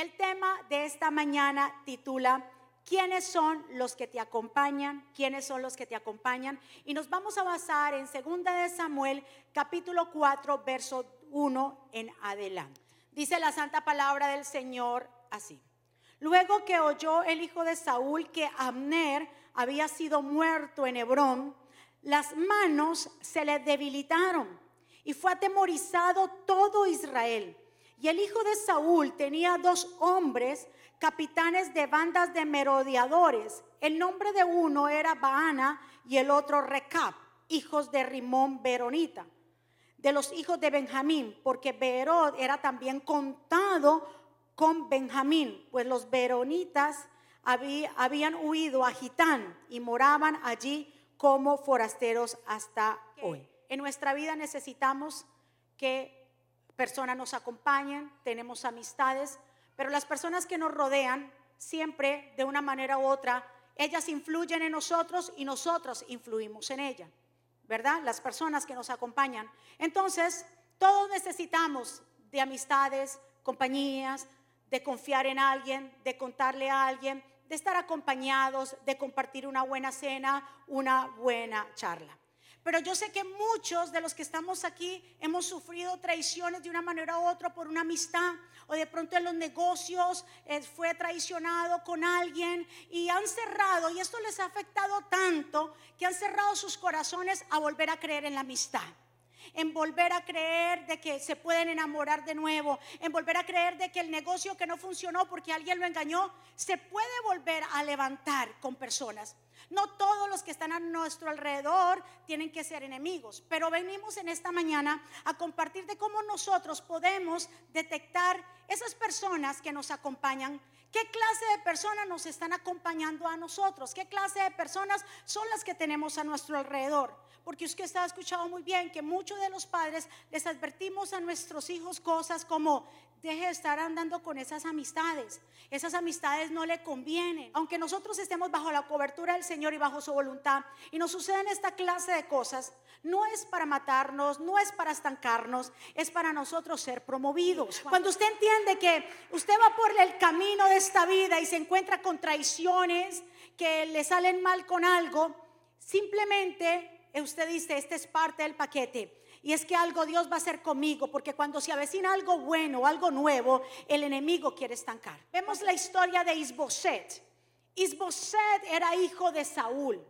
El tema de esta mañana titula ¿Quiénes son los que te acompañan? ¿Quiénes son los que te acompañan? Y nos vamos a basar en 2 de Samuel, capítulo 4, verso 1 en adelante. Dice la santa palabra del Señor así. Luego que oyó el hijo de Saúl que Abner había sido muerto en Hebrón, las manos se le debilitaron y fue atemorizado todo Israel. Y el hijo de Saúl tenía dos hombres, capitanes de bandas de merodeadores. El nombre de uno era Baana y el otro Recap, hijos de Rimón Veronita, de los hijos de Benjamín, porque Berod era también contado con Benjamín, pues los veronitas habían huido a Gitán y moraban allí como forasteros hasta hoy. En nuestra vida necesitamos que personas nos acompañen, tenemos amistades, pero las personas que nos rodean siempre de una manera u otra, ellas influyen en nosotros y nosotros influimos en ella, ¿verdad? Las personas que nos acompañan. Entonces, todos necesitamos de amistades, compañías, de confiar en alguien, de contarle a alguien, de estar acompañados, de compartir una buena cena, una buena charla. Pero yo sé que muchos de los que estamos aquí hemos sufrido traiciones de una manera u otra por una amistad o de pronto en los negocios eh, fue traicionado con alguien y han cerrado y esto les ha afectado tanto que han cerrado sus corazones a volver a creer en la amistad en volver a creer de que se pueden enamorar de nuevo, en volver a creer de que el negocio que no funcionó porque alguien lo engañó, se puede volver a levantar con personas. No todos los que están a nuestro alrededor tienen que ser enemigos, pero venimos en esta mañana a compartir de cómo nosotros podemos detectar esas personas que nos acompañan. ¿Qué clase de personas nos están acompañando a nosotros? ¿Qué clase de personas son las que tenemos a nuestro alrededor? Porque usted está escuchado muy bien que muchos de los padres les advertimos a nuestros hijos cosas como deje de estar andando con esas amistades. Esas amistades no le convienen. Aunque nosotros estemos bajo la cobertura del Señor y bajo su voluntad y nos suceden esta clase de cosas, no es para matarnos, no es para estancarnos, es para nosotros ser promovidos. Cuando usted entiende que usted va por el camino de esta vida y se encuentra con traiciones que le salen mal con algo, simplemente usted dice, este es parte del paquete y es que algo Dios va a hacer conmigo, porque cuando se avecina algo bueno, algo nuevo, el enemigo quiere estancar. Vemos la historia de Isboset. Isboset era hijo de Saúl.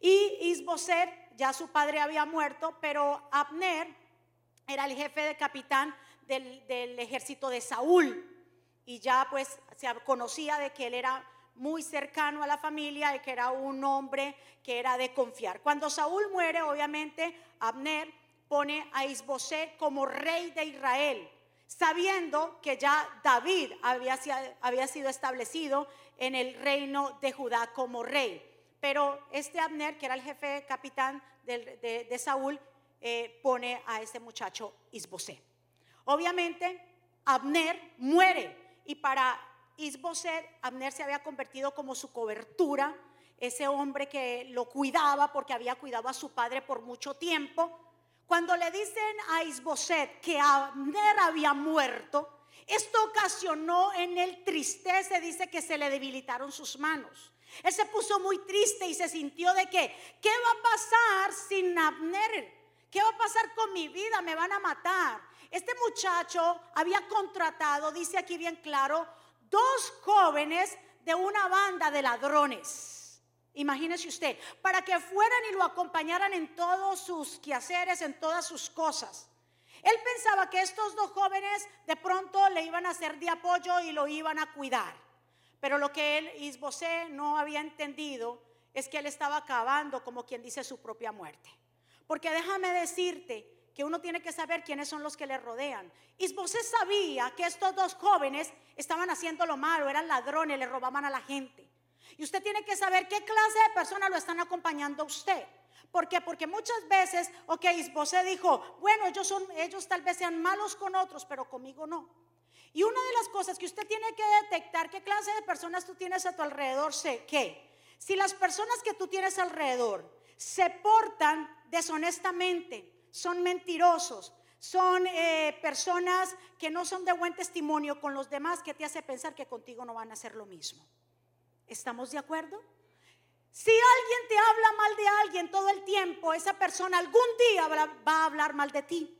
Y Isboset, ya su padre había muerto, pero Abner era el jefe de capitán del, del ejército de Saúl. Y ya pues se conocía de que él era muy cercano a la familia y que era un hombre que era de confiar. Cuando Saúl muere, obviamente, Abner pone a Isboset como rey de Israel, sabiendo que ya David había, había sido establecido en el reino de Judá como rey. Pero este Abner, que era el jefe capitán de, Saúl, eh, pone a este muchacho Isboset. Obviamente, Abner muere y para Isboset, Abner se había convertido como su cobertura, ese hombre que lo cuidaba porque había cuidado a su padre por mucho tiempo. Cuando le dicen a Isboset que Abner había muerto, esto ocasionó en él tristeza, dice que se le debilitaron sus manos. Él se puso muy triste y se sintió de que, ¿qué va a pasar sin Abner? ¿Qué va a pasar con mi vida? Me van a matar. Este muchacho había contratado, dice aquí bien claro, dos jóvenes de una banda de ladrones. Imagínese usted, para que fueran y lo acompañaran en todos sus quehaceres, en todas sus cosas. Él pensaba que estos dos jóvenes de pronto le iban a hacer de apoyo y lo iban a cuidar. Pero lo que él, Isbosé, no había entendido es que él estaba acabando como quien dice su propia muerte. Porque déjame decirte que uno tiene que saber quiénes son los que le rodean. Isbosé sabía que estos dos jóvenes estaban haciendo lo malo, eran ladrones, le robaban a la gente. Y usted tiene que saber qué clase de personas lo están acompañando a usted. ¿Por qué? Porque muchas veces, ok, José dijo, bueno, ellos, son, ellos tal vez sean malos con otros, pero conmigo no. Y una de las cosas que usted tiene que detectar, qué clase de personas tú tienes a tu alrededor, sé que si las personas que tú tienes alrededor se portan deshonestamente, son mentirosos, son eh, personas que no son de buen testimonio con los demás que te hace pensar que contigo no van a hacer lo mismo. ¿Estamos de acuerdo? Si alguien te habla mal de alguien todo el tiempo, esa persona algún día va a hablar mal de ti.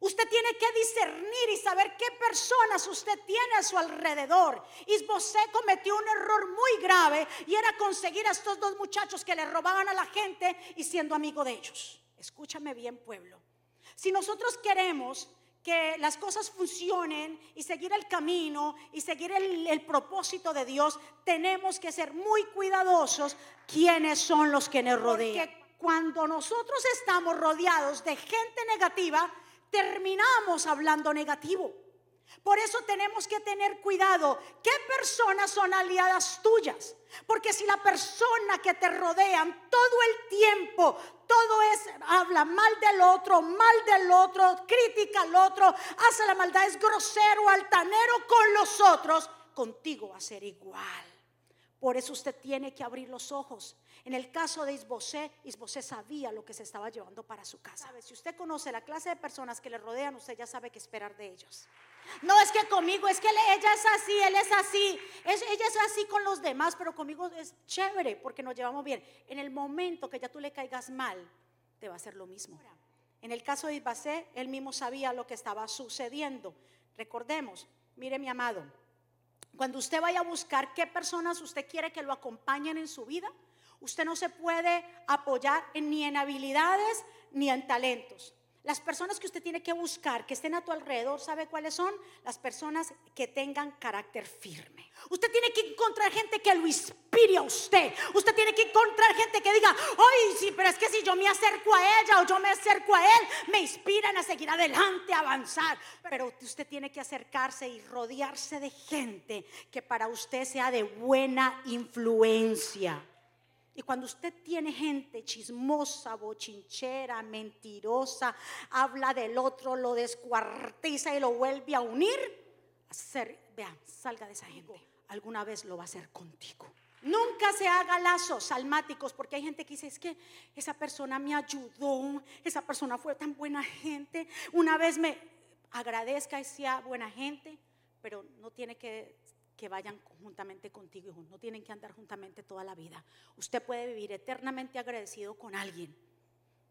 Usted tiene que discernir y saber qué personas usted tiene a su alrededor. Isbosé cometió un error muy grave y era conseguir a estos dos muchachos que le robaban a la gente y siendo amigo de ellos. Escúchame bien, pueblo. Si nosotros queremos que las cosas funcionen y seguir el camino y seguir el, propósito de Dios, tenemos que ser muy cuidadosos quiénes son los que nos rodean. Porque cuando nosotros estamos rodeados de gente negativa, terminamos hablando negativo. Por eso tenemos que tener cuidado. ¿Qué personas son aliadas tuyas? Porque si la persona que te rodean todo el tiempo, todo es, habla mal del otro, mal del otro, critica al otro, hace la maldad, es grosero, altanero con los otros, contigo va a ser igual. Por eso usted tiene que abrir los ojos. En el caso de Isbosé, Isbosé sabía lo que se estaba llevando para su casa. Si usted conoce la clase de personas que le rodean, usted ya sabe qué esperar de ellos. No es que conmigo, es que ella es así, él es así. ella es así con los demás, pero conmigo es chévere porque nos llevamos bien. En el momento que ya tú le caigas mal, te va a hacer lo mismo. En el caso de Isbosé, él mismo sabía lo que estaba sucediendo. Recordemos, mire mi amado, cuando usted vaya a buscar qué personas usted quiere que lo acompañen en su vida, usted no se puede apoyar ni en habilidades ni en talentos. Las personas que usted tiene que buscar, que estén a tu alrededor, ¿sabe cuáles son? Las personas que tengan carácter firme. Usted tiene que encontrar gente que lo inspire a usted. Usted tiene que encontrar gente que diga, ay, sí, pero es que si yo me acerco a ella o yo me acerco a él, me inspiran a seguir adelante, avanzar. Pero usted tiene que acercarse y rodearse de gente que para usted sea de buena influencia. Y cuando usted tiene gente chismosa, bochinchera, mentirosa, habla del otro, lo descuartiza y lo vuelve a unir, hacer, vea, salga de esa gente. Alguna vez lo va a hacer contigo. Nunca se haga lazos salmáticos, porque hay gente que dice, es que esa persona me ayudó, esa persona fue tan buena gente. Una vez me agradezca y sea buena gente, pero no tiene que que vayan juntamente contigo, hijos. No tienen que andar juntamente toda la vida. Usted puede vivir eternamente agradecido con alguien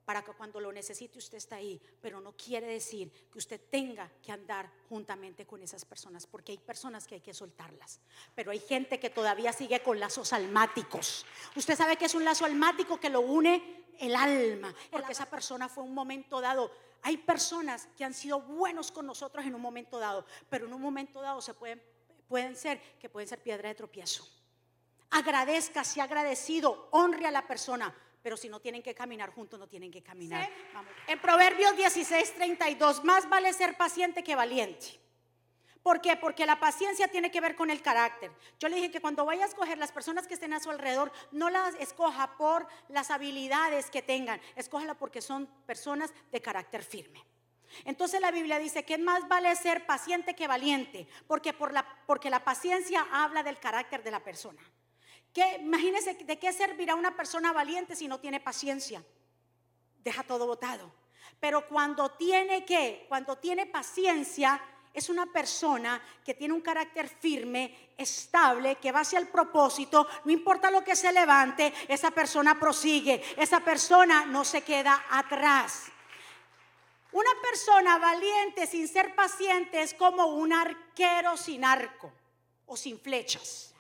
para que cuando lo necesite usted está ahí, pero no quiere decir que usted tenga que andar juntamente con esas personas, porque hay personas que hay que soltarlas, pero hay gente que todavía sigue con lazos almáticos. Usted sabe que es un lazo almático que lo une el alma, porque esa persona fue un momento dado. Hay personas que han sido buenos con nosotros en un momento dado, pero en un momento dado se pueden pueden ser, que pueden ser piedra de tropiezo. Agradezca, si agradecido, honre a la persona, pero si no tienen que caminar juntos, no tienen que caminar. En Proverbios 16, 32, más vale ser paciente que valiente. ¿Por qué? Porque la paciencia tiene que ver con el carácter. Yo le dije que cuando vaya a escoger las personas que estén a su alrededor, no las escoja por las habilidades que tengan, escójala porque son personas de carácter firme. Entonces la Biblia dice que más vale ser paciente que valiente, porque, por la, porque la paciencia habla del carácter de la persona. Que, imagínense de qué servirá una persona valiente si no tiene paciencia. Deja todo botado. Pero cuando tiene que, cuando tiene paciencia, es una persona que tiene un carácter firme, estable, que va hacia el propósito, no importa lo que se levante, esa persona prosigue, esa persona no se queda atrás. Una persona valiente sin ser paciente es como un arquero sin arco o sin flechas.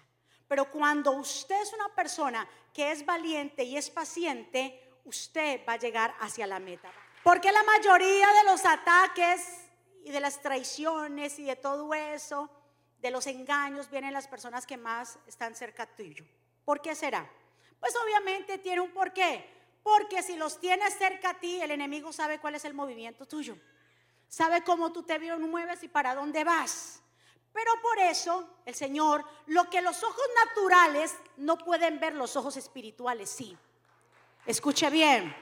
Pero cuando usted es una persona que es valiente y es paciente, usted va a llegar hacia la meta. Porque la mayoría de los ataques y de las traiciones y de todo eso, de los engaños, vienen las personas que más están cerca tuyo. ¿Por qué será? Pues obviamente tiene un porqué. Porque si los tienes cerca a ti, el enemigo sabe cuál es el movimiento tuyo. Sabe cómo tú te mueves y para dónde vas. Pero por eso el Señor, lo que los ojos naturales no pueden ver, los ojos espirituales sí. Escuche bien.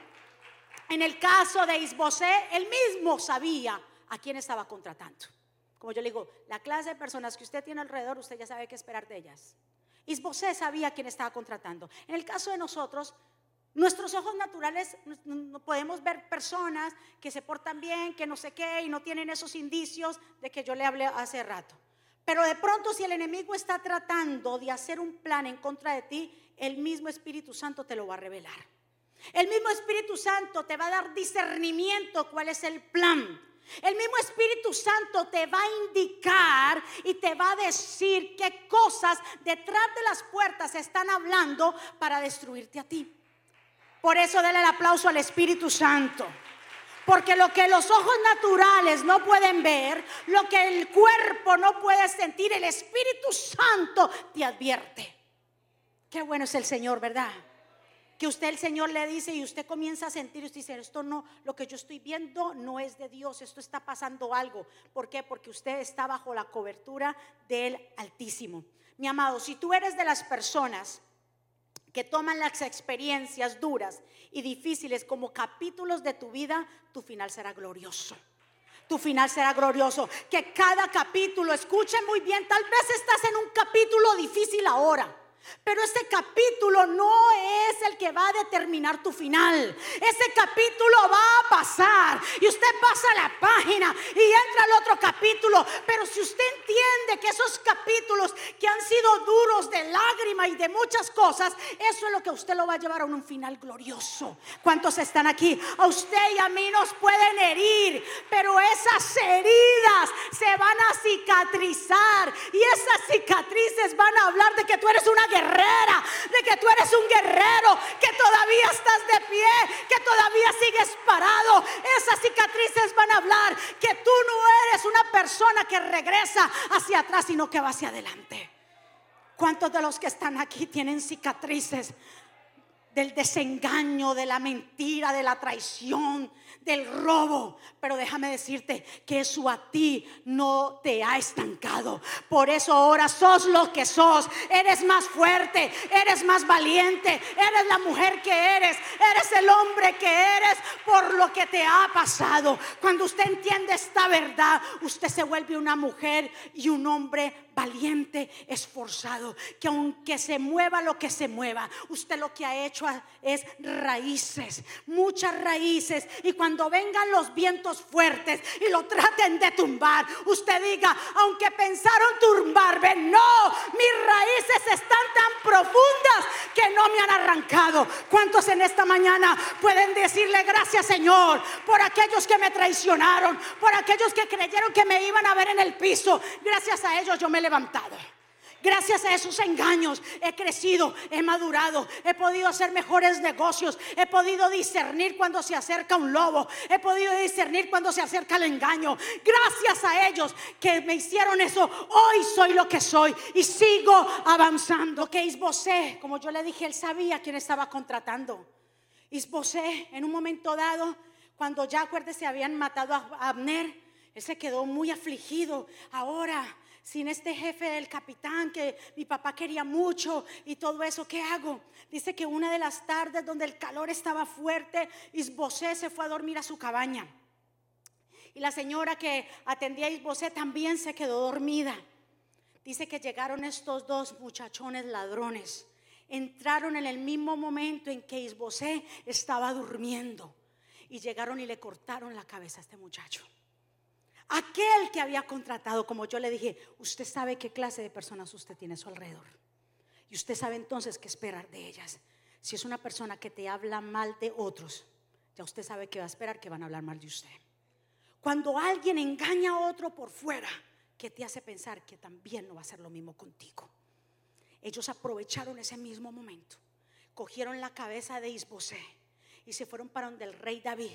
En el caso de Isbosé, él mismo sabía a quién estaba contratando. Como yo le digo, la clase de personas que usted tiene alrededor, usted ya sabe qué esperar de ellas. Isbosé sabía a quién estaba contratando. En el caso de nosotros, Nuestros ojos naturales no podemos ver personas que se portan bien, que no sé qué, y no tienen esos indicios de que yo le hablé hace rato. Pero de pronto si el enemigo está tratando de hacer un plan en contra de ti, el mismo Espíritu Santo te lo va a revelar. El mismo Espíritu Santo te va a dar discernimiento cuál es el plan. El mismo Espíritu Santo te va a indicar y te va a decir qué cosas detrás de las puertas están hablando para destruirte a ti. Por eso dale el aplauso al Espíritu Santo. Porque lo que los ojos naturales no pueden ver, lo que el cuerpo no puede sentir, el Espíritu Santo te advierte. Qué bueno es el Señor, ¿verdad? que usted el Señor le dice y usted comienza a sentir, usted dice, esto no, lo que yo estoy viendo no es de Dios, esto está pasando algo. ¿Por qué? Porque usted está bajo la cobertura del Altísimo. Mi amado, si tú eres de las personas que toman las experiencias duras y difíciles como capítulos de tu vida, tu final será glorioso tu final será glorioso. Que cada capítulo, escuche muy bien, tal vez estás en un capítulo difícil ahora. Pero ese capítulo no es el que va a determinar tu final. Ese capítulo va a pasar y usted pasa la página y entra al otro capítulo. Pero si usted entiende que esos capítulos que han sido duros de lágrima y de muchas cosas, eso es lo que usted lo va a llevar a un final glorioso. ¿Cuántos están aquí? A usted y a mí nos pueden herir, pero esas heridas se van a cicatrizar y esas cicatrices van a hablar de que tú eres una guerrera, de que tú eres un guerrero, que todavía estás de pie, que todavía sigues parado. Esas cicatrices van a hablar que tú no eres una persona que regresa hacia atrás, sino que va hacia adelante. ¿Cuántos de los que están aquí tienen cicatrices del desengaño, de la mentira, de la traición, del robo. Pero déjame decirte que eso a ti no te ha estancado. Por eso ahora sos lo que sos. Eres más fuerte, eres más valiente, eres la mujer que eres, eres el hombre que eres por lo que te ha pasado. Cuando usted entiende esta verdad, usted se vuelve una mujer y un hombre valiente, esforzado, que aunque se mueva lo que se mueva, usted lo que ha hecho es raíces, muchas raíces. Y cuando vengan los vientos fuertes y lo traten de tumbar, usted diga, aunque pensaron tumbarme, no, mis raíces están tan profundas que no me han arrancado. ¿Cuántos en esta mañana pueden decirle gracias Señor por aquellos que me traicionaron, por aquellos que creyeron que me iban a ver en el piso? Gracias a ellos yo me Gracias a esos engaños he crecido, he madurado, he podido hacer mejores negocios, he podido discernir cuando se acerca un lobo, he podido discernir cuando se acerca el engaño. Gracias a ellos que me hicieron eso, hoy soy lo que soy y sigo avanzando. Que Isbosé, como yo le dije, él sabía quién estaba contratando. Isbosé, en un momento dado, cuando ya acuérdese habían matado a Abner, él se quedó muy afligido. Ahora sin este jefe del capitán que mi papá quería mucho y todo eso, ¿qué hago? Dice que una de las tardes donde el calor estaba fuerte, Isbosé se fue a dormir a su cabaña. Y la señora que atendía a Isbosé también se quedó dormida. Dice que llegaron estos dos muchachones ladrones. Entraron en el mismo momento en que Isbosé estaba durmiendo. Y llegaron y le cortaron la cabeza a este muchacho. Aquel que había contratado, como yo le dije, usted sabe qué clase de personas usted tiene a su alrededor. Y usted sabe entonces qué esperar de ellas. Si es una persona que te habla mal de otros, ya usted sabe que va a esperar que van a hablar mal de usted. Cuando alguien engaña a otro por fuera, que te hace pensar que también no va a ser lo mismo contigo. Ellos aprovecharon ese mismo momento, cogieron la cabeza de Isbosé y se fueron para donde el rey David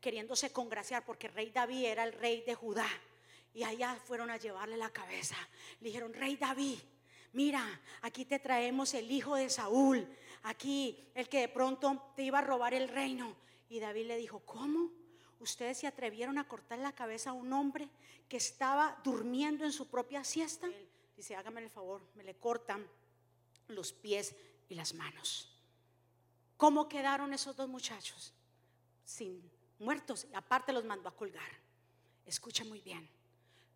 queriéndose congraciar porque rey David era el rey de Judá. Y allá fueron a llevarle la cabeza. Le dijeron, rey David, mira, aquí te traemos el hijo de Saúl, aquí el que de pronto te iba a robar el reino. Y David le dijo, ¿cómo? ¿Ustedes se atrevieron a cortar la cabeza a un hombre que estaba durmiendo en su propia siesta? dice, hágame el favor, me le cortan los pies y las manos. ¿Cómo quedaron esos dos muchachos? Sin muertos y aparte los mandó a colgar. Escucha muy bien.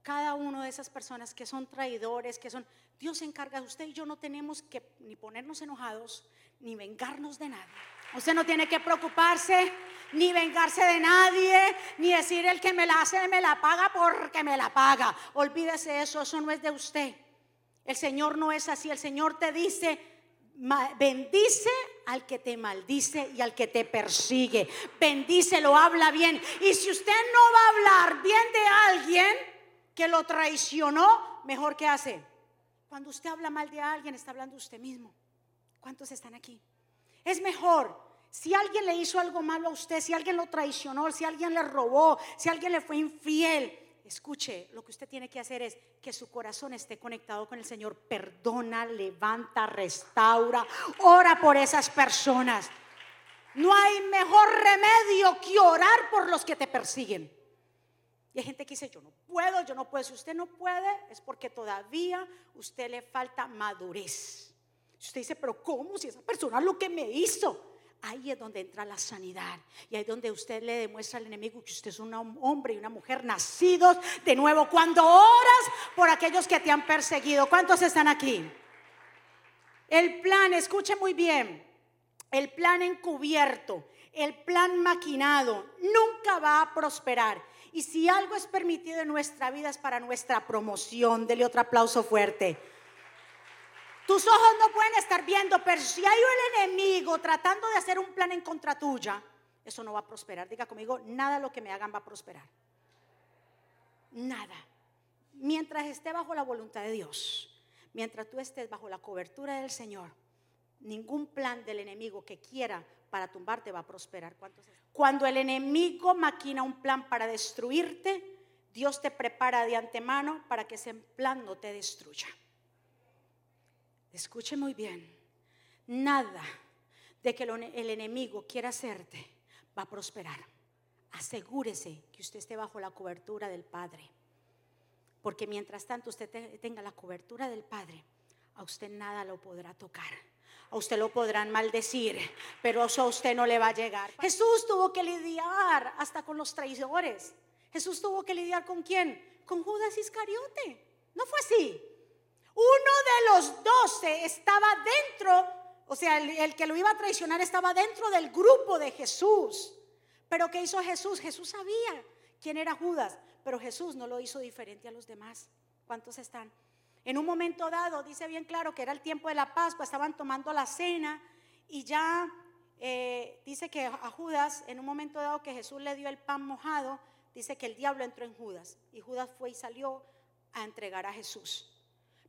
cada uno de esas personas que son traidores, que son, Dios se encarga, usted y yo no tenemos que ni ponernos enojados, ni vengarnos de nadie. Usted no tiene que preocuparse, ni vengarse de nadie, ni decir el que me la hace me la paga porque me la paga. Olvídese eso, eso no es de usted. El Señor no es así, el Señor te dice, bendice al que te maldice y al que te persigue. Bendice, lo habla bien. Y si usted no va a hablar bien de alguien que lo traicionó, mejor que hace. Cuando usted habla mal de alguien, está hablando usted mismo. ¿Cuántos están aquí? Es mejor. Si alguien le hizo algo malo a usted, si alguien lo traicionó, si alguien le robó, si alguien le fue infiel, escuche, lo que usted tiene que hacer es que su corazón esté conectado con el Señor. Perdona, levanta, restaura, ora por esas personas. No hay mejor remedio que orar por los que te persiguen. Y hay gente que dice, yo no puedo, yo no puedo. Si usted no puede, es porque todavía usted le falta madurez. Usted dice, pero ¿cómo? Si esa persona lo que me hizo. Ahí es donde entra la sanidad. Y ahí es donde usted le demuestra al enemigo que usted es un hombre y una mujer nacidos de nuevo. Cuando oras por aquellos que te han perseguido. ¿Cuántos están aquí? El plan, escuche muy bien. El plan encubierto, el plan maquinado, nunca va a prosperar. Y si algo es permitido en nuestra vida es para nuestra promoción. Dele otro aplauso fuerte. Tus ojos no pueden estar viendo, pero si hay un enemigo tratando de hacer un plan en contra tuya, eso no va a prosperar. Diga conmigo, nada lo que me hagan va a prosperar. Nada. Mientras esté bajo la voluntad de Dios, mientras tú estés bajo la cobertura del Señor, ningún plan del enemigo que quiera para tumbarte va a prosperar. Cuando el enemigo maquina un plan para destruirte, Dios te prepara de antemano para que ese plan no te destruya. Escuche muy bien, nada de que el enemigo quiera hacerte va a prosperar. Asegúrese que usted esté bajo la cobertura del Padre. Porque mientras tanto usted tenga la cobertura del Padre, a usted nada lo podrá tocar. A usted lo podrán maldecir, pero eso a usted no le va a llegar. Jesús tuvo que lidiar hasta con los traidores. Jesús tuvo que lidiar con quién? Con Judas Iscariote. ¿No fue así? Uno de los doce estaba dentro, o sea, el, que lo iba a traicionar estaba dentro del grupo de Jesús. Pero ¿qué hizo Jesús? Jesús sabía quién era Judas, pero Jesús no lo hizo diferente a los demás. ¿Cuántos están? En un momento dado, dice bien claro que era el tiempo de la Pascua, estaban tomando la cena y ya eh, dice que a Judas, en un momento dado que Jesús le dio el pan mojado, dice que el diablo entró en Judas y Judas fue y salió a entregar a Jesús.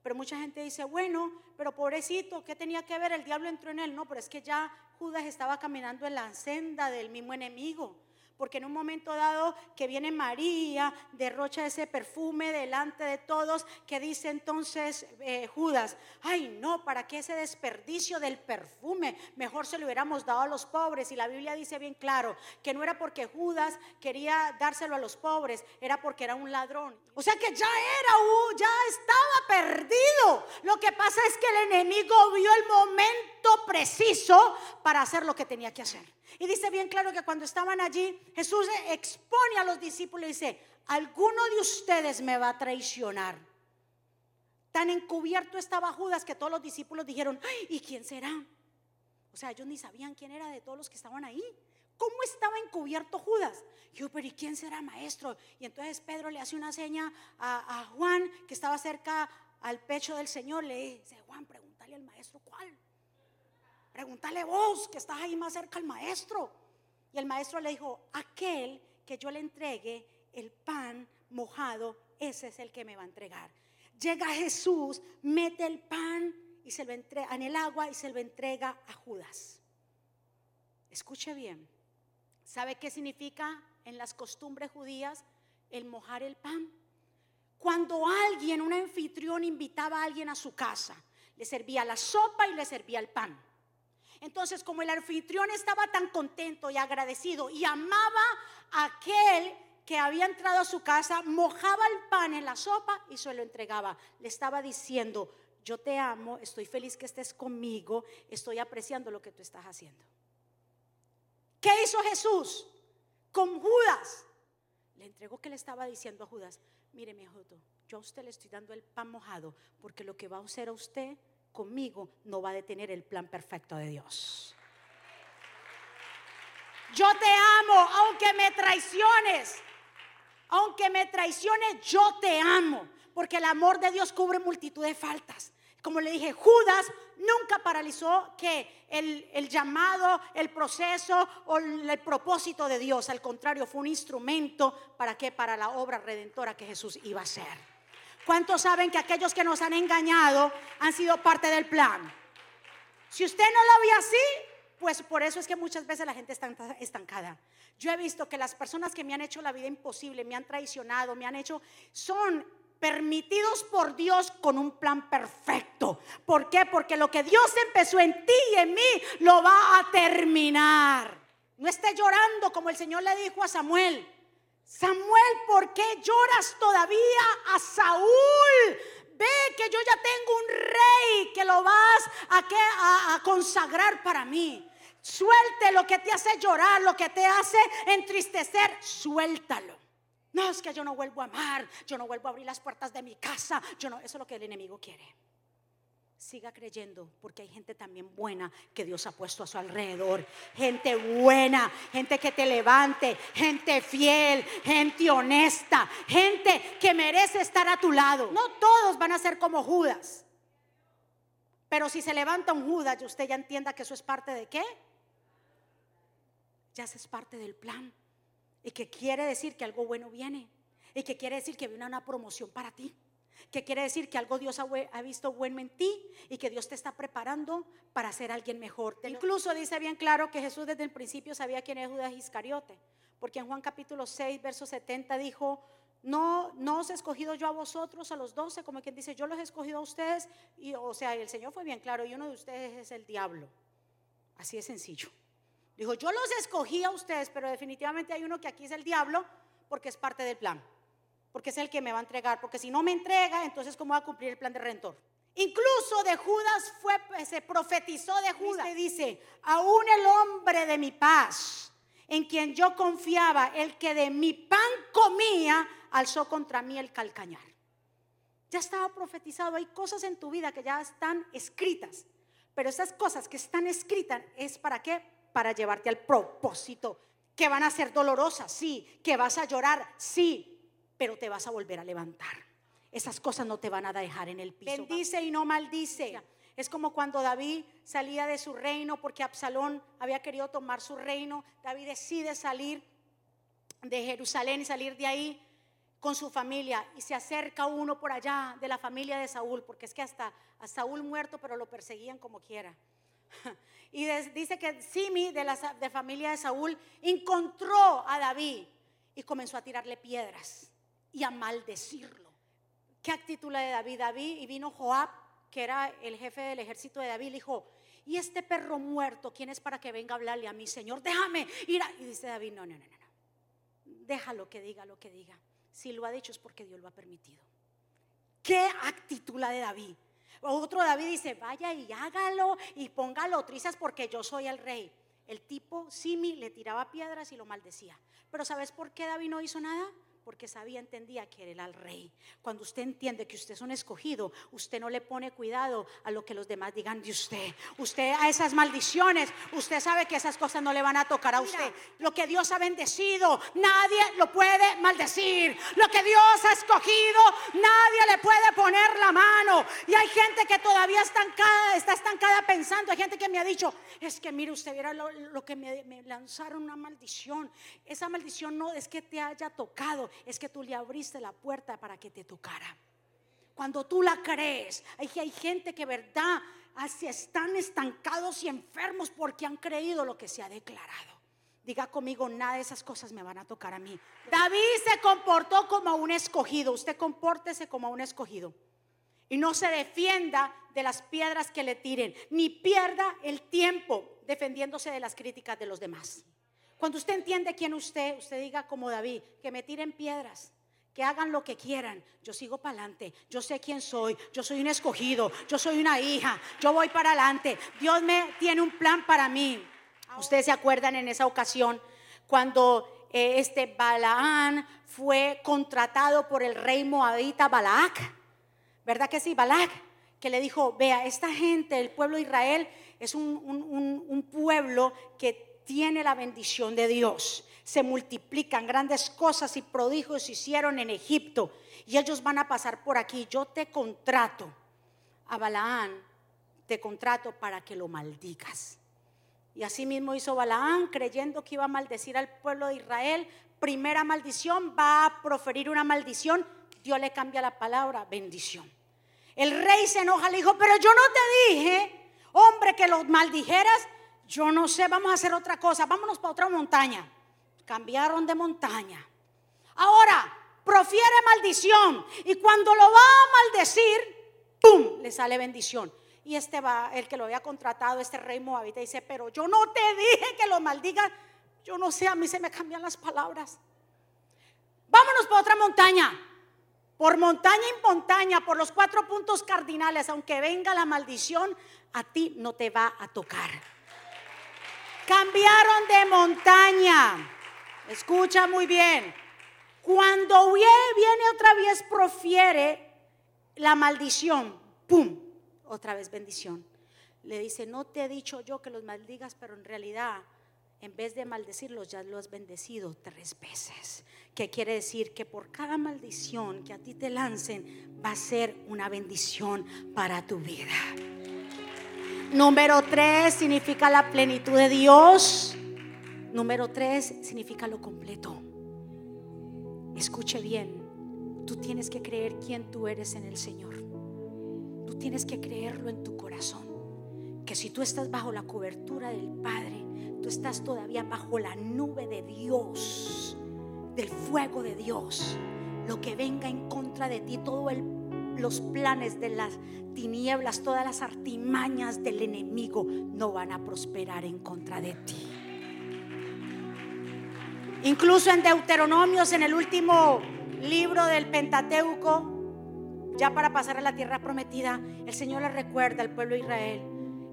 Pero mucha gente dice, bueno, pero pobrecito, ¿qué tenía que ver? El diablo entró en él. No, pero es que ya Judas estaba caminando en la senda del mismo enemigo porque en un momento dado que viene María, derrocha ese perfume delante de todos, que dice entonces eh, Judas, ay no, ¿para qué ese desperdicio del perfume? Mejor se lo hubiéramos dado a los pobres. Y la Biblia dice bien claro que no era porque Judas quería dárselo a los pobres, era porque era un ladrón. O sea que ya era, ya estaba perdido. Lo que pasa es que el enemigo vio el momento preciso para hacer lo que tenía que hacer. Y dice bien claro que cuando estaban allí, Jesús expone a los discípulos y dice, alguno de ustedes me va a traicionar. Tan encubierto estaba Judas que todos los discípulos dijeron, ¿y quién será? O sea, ellos ni sabían quién era de todos los que estaban ahí. ¿Cómo estaba encubierto Judas? Yo, pero ¿y quién será maestro? Y entonces Pedro le hace una seña a, a Juan que estaba cerca al pecho del Señor. Le dice, Juan, pregúntale al maestro cuál. Pregúntale vos que estás ahí más cerca al maestro. Y el maestro le dijo, aquel que yo le entregue el pan mojado, ese es el que me va a entregar. Llega Jesús, mete el pan y se lo entrega en el agua y se lo entrega a Judas. Escuche bien. ¿Sabe qué significa en las costumbres judías el mojar el pan? Cuando alguien, un anfitrión, invitaba a alguien a su casa, le servía la sopa y le servía el pan. Entonces, como el anfitrión estaba tan contento y agradecido y amaba a aquel que había entrado a su casa, mojaba el pan en la sopa y se lo entregaba. Le estaba diciendo, yo te amo, estoy feliz que estés conmigo, estoy apreciando lo que tú estás haciendo. ¿Qué hizo Jesús con Judas? Le entregó que le estaba diciendo a Judas, mire mi hijo, yo a usted le estoy dando el pan mojado porque lo que va a hacer a usted conmigo no va a detener el plan perfecto de Dios. Yo te amo, aunque me traiciones. Aunque me traiciones, yo te amo. Porque el amor de Dios cubre multitud de faltas. Como le dije, Judas nunca paralizó que el, el, llamado, el proceso o el propósito de Dios. Al contrario, fue un instrumento para qué? Para la obra redentora que Jesús iba a hacer. ¿Cuántos saben que aquellos que nos han engañado han sido parte del plan? Si usted no lo ve así, pues por eso es que muchas veces la gente está estancada. Yo he visto que las personas que me han hecho la vida imposible, me han traicionado, me han hecho, son permitidos por Dios con un plan perfecto. ¿Por qué? Porque lo que Dios empezó en ti y en mí lo va a terminar. No esté llorando como el Señor le dijo a Samuel. Samuel, ¿por qué lloras todavía a Saúl? Ve que yo ya tengo un rey que lo vas a, a consagrar para mí. Suelte lo que te hace llorar, lo que te hace entristecer, suéltalo. No es que yo no vuelvo a amar, yo no vuelvo a abrir las puertas de mi casa, yo no, eso es lo que el enemigo quiere. Siga creyendo porque hay gente también buena que Dios ha puesto a su alrededor. Gente buena, gente que te levante, gente fiel, gente honesta, gente que merece estar a tu lado. No todos van a ser como Judas. Pero si se levanta un Judas, y usted ya entienda que eso es parte de qué? ya es parte del plan. Y que quiere decir que algo bueno viene. Y que quiere decir que viene una promoción para ti. Que quiere decir que algo Dios ha, visto bueno en ti y que Dios te está preparando para ser alguien mejor. Incluso dice bien claro que Jesús desde el principio sabía quién es Judas Iscariote. Porque en Juan capítulo 6, verso 70 dijo, no, no os he escogido yo a vosotros, a los doce, como quien dice, yo los he escogido a ustedes. Y, o sea, el Señor fue bien claro, y uno de ustedes es el diablo. Así de sencillo. Dijo, yo los escogí a ustedes, pero definitivamente hay uno que aquí es el diablo porque es parte del plan, porque es el que me va a entregar, porque si no me entrega, entonces ¿cómo va a cumplir el plan de rentor? Incluso de Judas fue, se profetizó de Judas. Y dice, aún el hombre de mi paz, en quien yo confiaba, el que de mi pan comía, alzó contra mí el calcañar. Ya estaba profetizado, hay cosas en tu vida que ya están escritas, pero esas cosas que están escritas es para qué? para llevarte al propósito. Que van a ser dolorosas, sí. Que vas a llorar, sí. Pero te vas a volver a levantar. Esas cosas no te van a dejar en el piso. Bendice y no maldice. Es como cuando David salía de su reino porque Absalón había querido tomar su reino. David decide salir de Jerusalén y salir de ahí con su familia y se acerca uno por allá de la familia de Saúl, porque es que hasta a Saúl muerto, pero lo perseguían como quiera. Y dice que Simi, de la de familia de Saúl, encontró a David y comenzó a tirarle piedras y a maldecirlo. ¿Qué actitud de David? David y vino Joab, que era el jefe del ejército de David, le dijo, ¿y este perro muerto quién es para que venga a hablarle a mi Señor? Déjame ir. Y dice David, no, no, no, no. Déjalo que diga lo que diga. Si lo ha dicho es porque Dios lo ha permitido. ¿Qué actitud de David? Otro David dice, vaya y hágalo y póngalo trizas porque yo soy el rey. El tipo Simi le tiraba piedras y lo maldecía. Pero ¿sabes por qué David no hizo nada? Porque sabía, entendía que era el rey. Cuando usted entiende que usted es un escogido, usted no le pone cuidado a lo que los demás digan de usted. Usted a esas maldiciones, usted sabe que esas cosas no le van a tocar a usted. Lo que Dios ha bendecido, nadie lo puede maldecir. Lo que Dios ha escogido, nadie le puede poner la mano. Y hay gente que todavía estancada, está estancada pensando. Hay gente que me ha dicho, es que mire, usted viera lo, que me, me lanzaron una maldición. Esa maldición no es que te haya tocado es que tú le abriste la puerta para que te tocara. Cuando tú la crees, hay, hay gente que verdad así están estancados y enfermos porque han creído lo que se ha declarado. Diga conmigo, nada de esas cosas me van a tocar a mí. David se comportó como un escogido. Usted compórtese como un escogido. Y no se defienda de las piedras que le tiren, ni pierda el tiempo defendiéndose de las críticas de los demás. Cuando usted entiende quién usted, usted diga como David, que me tiren piedras, que hagan lo que quieran. Yo sigo para adelante. Yo sé quién soy. Yo soy un escogido. Yo soy una hija. Yo voy para adelante. Dios me tiene un plan para mí. Ustedes se acuerdan en esa ocasión cuando eh, este Balaán fue contratado por el rey moabita Balac. ¿Verdad que sí, Balac? Que le dijo, vea, esta gente, el pueblo de Israel, es un, un pueblo que tiene la bendición de Dios. Se multiplican grandes cosas y prodigios hicieron en Egipto y ellos van a pasar por aquí. Yo te contrato a Balaán, te contrato para que lo maldigas. Y así mismo hizo Balaán, creyendo que iba a maldecir al pueblo de Israel. Primera maldición, va a proferir una maldición. Dios le cambia la palabra, bendición. El rey se enoja, le dijo, pero yo no te dije, hombre, que los maldijeras. Yo no sé, vamos a hacer otra cosa, vámonos para otra montaña. Cambiaron de montaña. Ahora, profiere maldición. Y cuando lo va a maldecir, ¡pum! Le sale bendición. Y este va, el que lo había contratado, este rey moabita, dice, pero yo no te dije que lo maldiga Yo no sé, a mí se me cambian las palabras. Vámonos para otra montaña. Por montaña y montaña, por los cuatro puntos cardinales, aunque venga la maldición, a ti no te va a tocar. Cambiaron de montaña. Escucha muy bien. Cuando viene otra vez, profiere la maldición. ¡Pum! Otra vez bendición. Le dice, no te he dicho yo que los maldigas, pero en realidad, en vez de maldecirlos, ya los has bendecido tres veces. Que quiere decir que por cada maldición que a ti te lancen, va a ser una bendición para tu vida. Número tres significa la plenitud de Dios. Número tres significa lo completo. Escuche bien, tú tienes que creer quién tú eres en el Señor. Tú tienes que creerlo en tu corazón. Que si tú estás bajo la cobertura del Padre, tú estás todavía bajo la nube de Dios, del fuego de Dios. Lo que venga en contra de ti, todos los planes de las tinieblas, todas las artimañas del enemigo no van a prosperar en contra de ti. Incluso en Deuteronomios, en el último libro del Pentateuco, ya para pasar a la tierra prometida, el Señor le recuerda al pueblo de Israel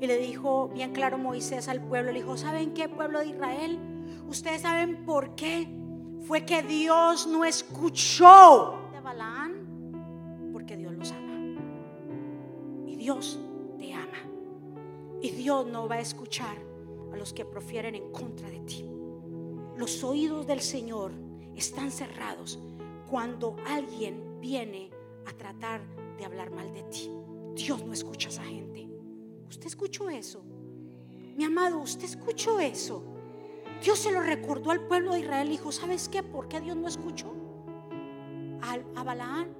y le dijo bien claro Moisés al pueblo, le dijo, ¿saben qué pueblo de Israel? Ustedes saben por qué fue que Dios no escuchó Dios te ama. Y Dios no va a escuchar a los que profieren en contra de ti. Los oídos del Señor están cerrados cuando alguien viene a tratar de hablar mal de ti. Dios no escucha a esa gente. ¿Usted escuchó eso? Mi amado, ¿usted escuchó eso? Dios se lo recordó al pueblo de Israel y dijo, ¿sabes qué? ¿Por qué Dios no escuchó? a Balaán,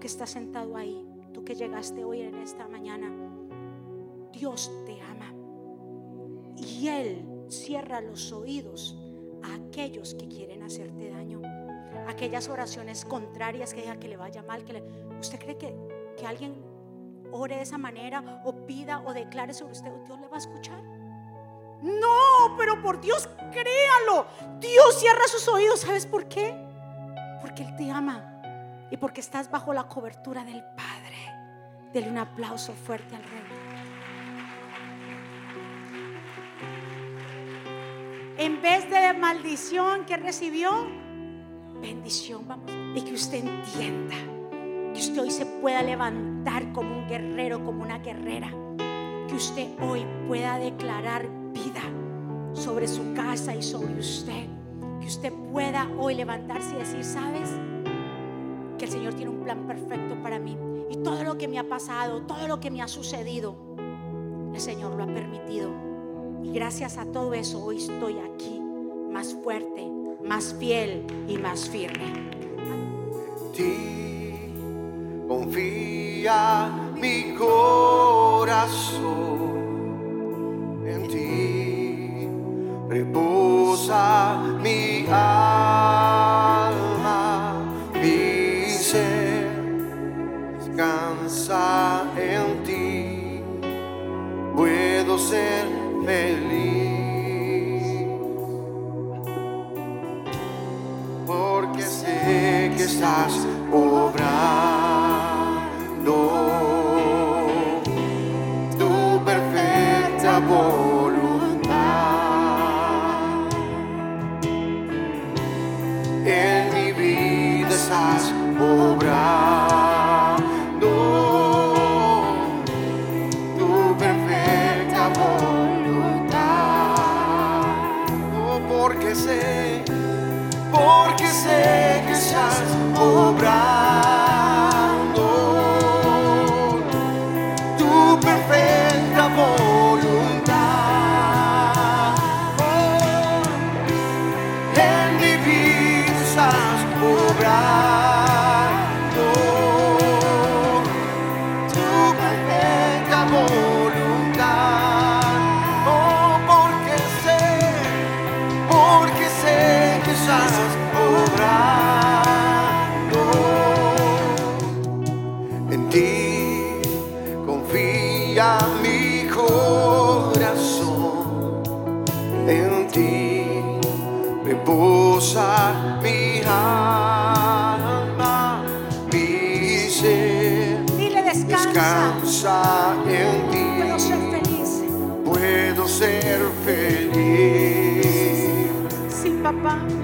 Que estás sentado ahí, tú que llegaste hoy en esta mañana, Dios te ama. Y Él cierra los oídos a aquellos que quieren hacerte daño. Aquellas oraciones contrarias que diga que le vaya mal. Que ¿Usted cree que, que alguien ore de esa manera o pida o declare sobre usted? ¿Dios le va a escuchar? No, pero por Dios, créalo. Dios cierra sus oídos. ¿Sabes por qué? Porque Él te ama y porque estás bajo la cobertura del Padre. Dele un aplauso fuerte al Rey. en vez de maldición que recibió, bendición, vamos. Y que usted entienda que usted hoy se pueda levantar como un guerrero, como una guerrera. Que usted hoy pueda declarar vida sobre su casa y sobre usted. Que usted pueda hoy levantarse y decir, ¿sabes? Que el Señor tiene un plan perfecto para mí. Y todo lo que me ha pasado, todo lo que me ha sucedido, el Señor lo ha permitido y gracias a todo eso hoy estoy aquí, más fuerte, más fiel y más firme. Ti confía mi corazón, en ti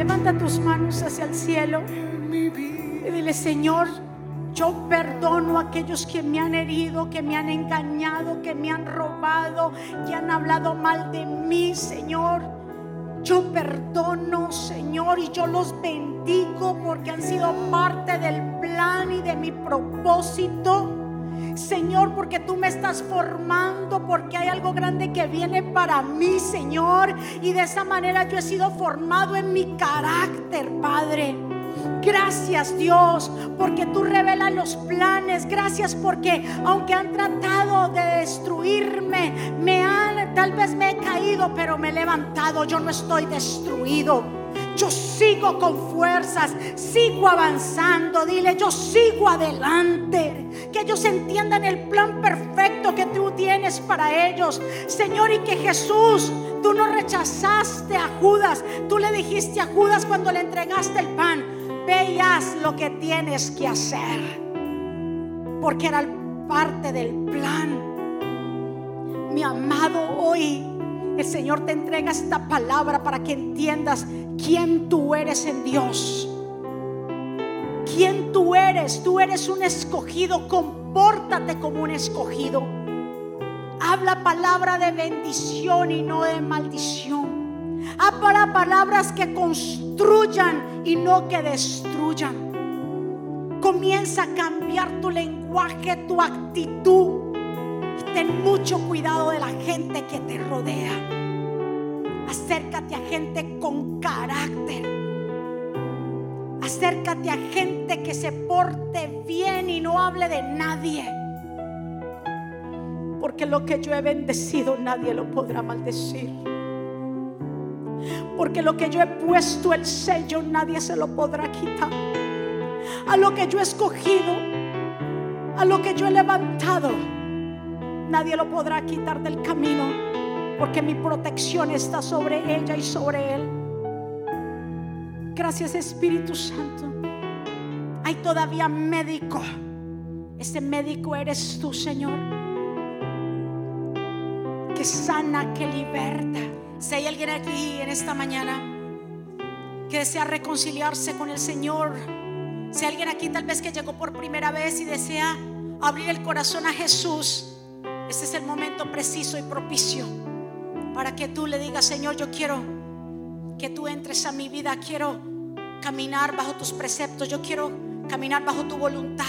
Levanta tus manos hacia el cielo. Y dile, Señor, yo perdono a aquellos que me han herido, que me han engañado, que me han robado, que han hablado mal de mí, Señor. Yo perdono, Señor, y yo los bendigo porque han sido parte del plan y de mi propósito. Señor, porque tú me estás formando, porque hay algo grande que viene para mí, Señor. Y de esa manera yo he sido formado en mi carácter, Padre. Gracias Dios, porque tú revelas los planes. Gracias porque aunque han tratado de destruirme, me han, tal vez me he caído, pero me he levantado. Yo no estoy destruido. Yo sigo con fuerzas, sigo avanzando. Dile, yo sigo adelante. Que ellos entiendan el plan perfecto que tú tienes para ellos. Señor, y que Jesús, tú no rechazaste a Judas. Tú le dijiste a Judas cuando le entregaste el pan, ve y haz lo que tienes que hacer. Porque era parte del plan. Mi amado, hoy el Señor te entrega esta palabra para que entiendas quién tú eres en Dios. Quién tú eres. Tú eres un escogido. Compórtate como un escogido. Habla palabra de bendición y no de maldición. Habla palabras que construyan y no que destruyan. Comienza a cambiar tu lenguaje, tu actitud. Y ten mucho cuidado de la gente que te rodea. Acércate a gente con carácter. Acércate a gente que se porte bien y no hable de nadie. Porque lo que yo he bendecido nadie lo podrá maldecir. Porque lo que yo he puesto el sello nadie se lo podrá quitar. A lo que yo he escogido, a lo que yo he levantado, nadie lo podrá quitar del camino. Porque mi protección está sobre ella y sobre él. Gracias Espíritu Santo. Hay todavía médico. Ese médico eres tú, Señor. Que sana, que liberta. Si hay alguien aquí en esta mañana que desea reconciliarse con el Señor, si hay alguien aquí tal vez que llegó por primera vez y desea abrir el corazón a Jesús, este es el momento preciso y propicio para que tú le digas, Señor, yo quiero que tú entres a mi vida, quiero caminar bajo tus preceptos, yo quiero caminar bajo tu voluntad.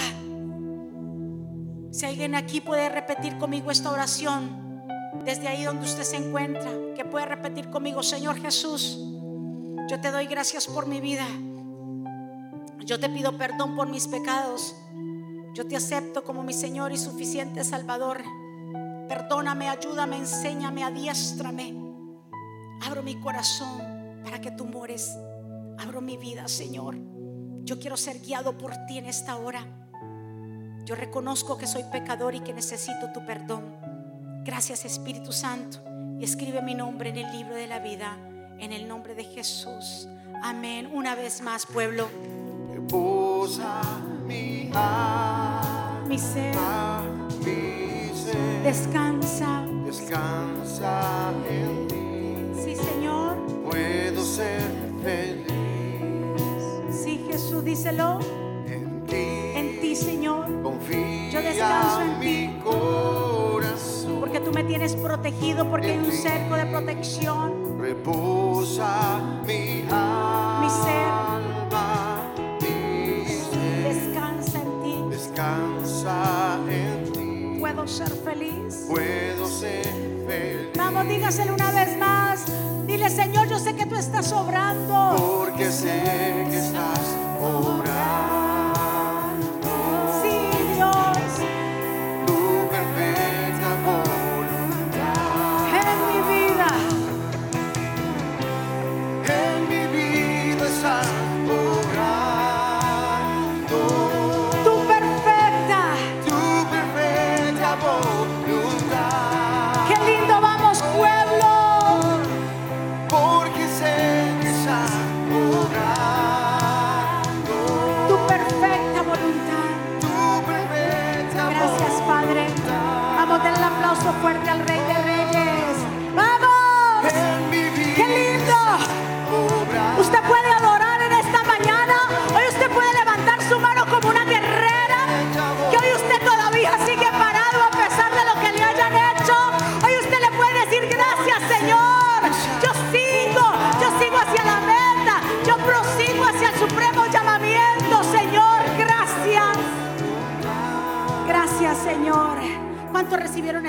Si alguien aquí puede repetir conmigo esta oración, desde ahí donde usted se encuentra, que puede repetir conmigo, Señor Jesús, yo te doy gracias por mi vida. Yo te pido perdón por mis pecados. Yo te acepto como mi Señor y suficiente Salvador. Perdóname, ayúdame, enséñame, adiéstrame. Abro mi corazón para que tú mores. Abro mi vida, Señor. Yo quiero ser guiado por ti en esta hora. Yo reconozco que soy pecador y que necesito tu perdón. Gracias Espíritu Santo. Y escribe mi nombre en el libro de la vida. En el nombre de Jesús. Amén. Una vez más, pueblo. reposa mi mi ser descansa. descansa en ti. Sí, Señor. Puedo ser feliz. Sí, Jesús, díselo. Sí, Señor, confía Yo descanso en mi ti. corazón. porque tú me tienes protegido, porque hay un cerco de protección. Reposa mi alma, Mi ser. Puedo ser feliz. Puedo ser feliz. Vamos, dígaselo una vez más. Dile, Señor, yo sé que tú estás obrando. Porque sé que estás obrando fuerte al Rey de Reyes. ¡Vamos! ¡Qué lindo! Usted puede adorar en esta mañana. Hoy usted puede levantar su mano como una guerrera. Que hoy usted todavía sigue parado a pesar de lo que le hayan hecho. Hoy usted le puede decir gracias, Señor. Yo sigo, yo sigo hacia la meta. Yo prosigo hacia el supremo llamamiento, Señor. Gracias. Gracias, Señor. ¿Cuántos recibieron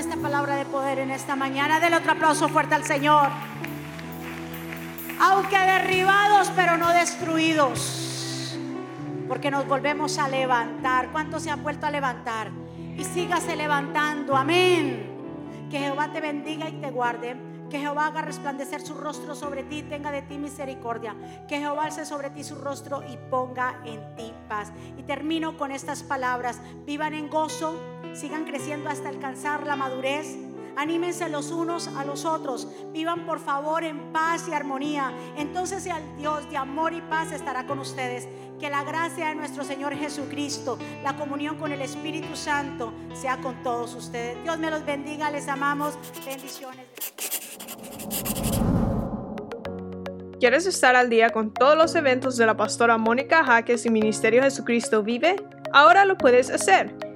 esta mañana? Denle otro aplauso fuerte al Señor aunque derribados pero no destruidos, porque nos volvemos a levantar. ¿Cuántos se han vuelto a levantar? Y sígase levantando, amén. Que Jehová te bendiga y te guarde. Que Jehová haga resplandecer su rostro sobre ti y tenga de ti misericordia. Que Jehová alce sobre ti su rostro y ponga en ti paz. Y termino con estas palabras. Vivan en gozo, sigan creciendo hasta alcanzar la madurez. Anímense los unos a los otros. Vivan por favor en paz y armonía. Entonces el Dios de amor y paz estará con ustedes. Que la gracia de nuestro Señor Jesucristo, la comunión con el Espíritu Santo sea con todos ustedes. Dios me los bendiga, les amamos. Bendiciones. ¿Quieres estar al día con todos los eventos de la pastora Mónica Jaques y Ministerio Jesucristo Vive? Ahora lo puedes hacer.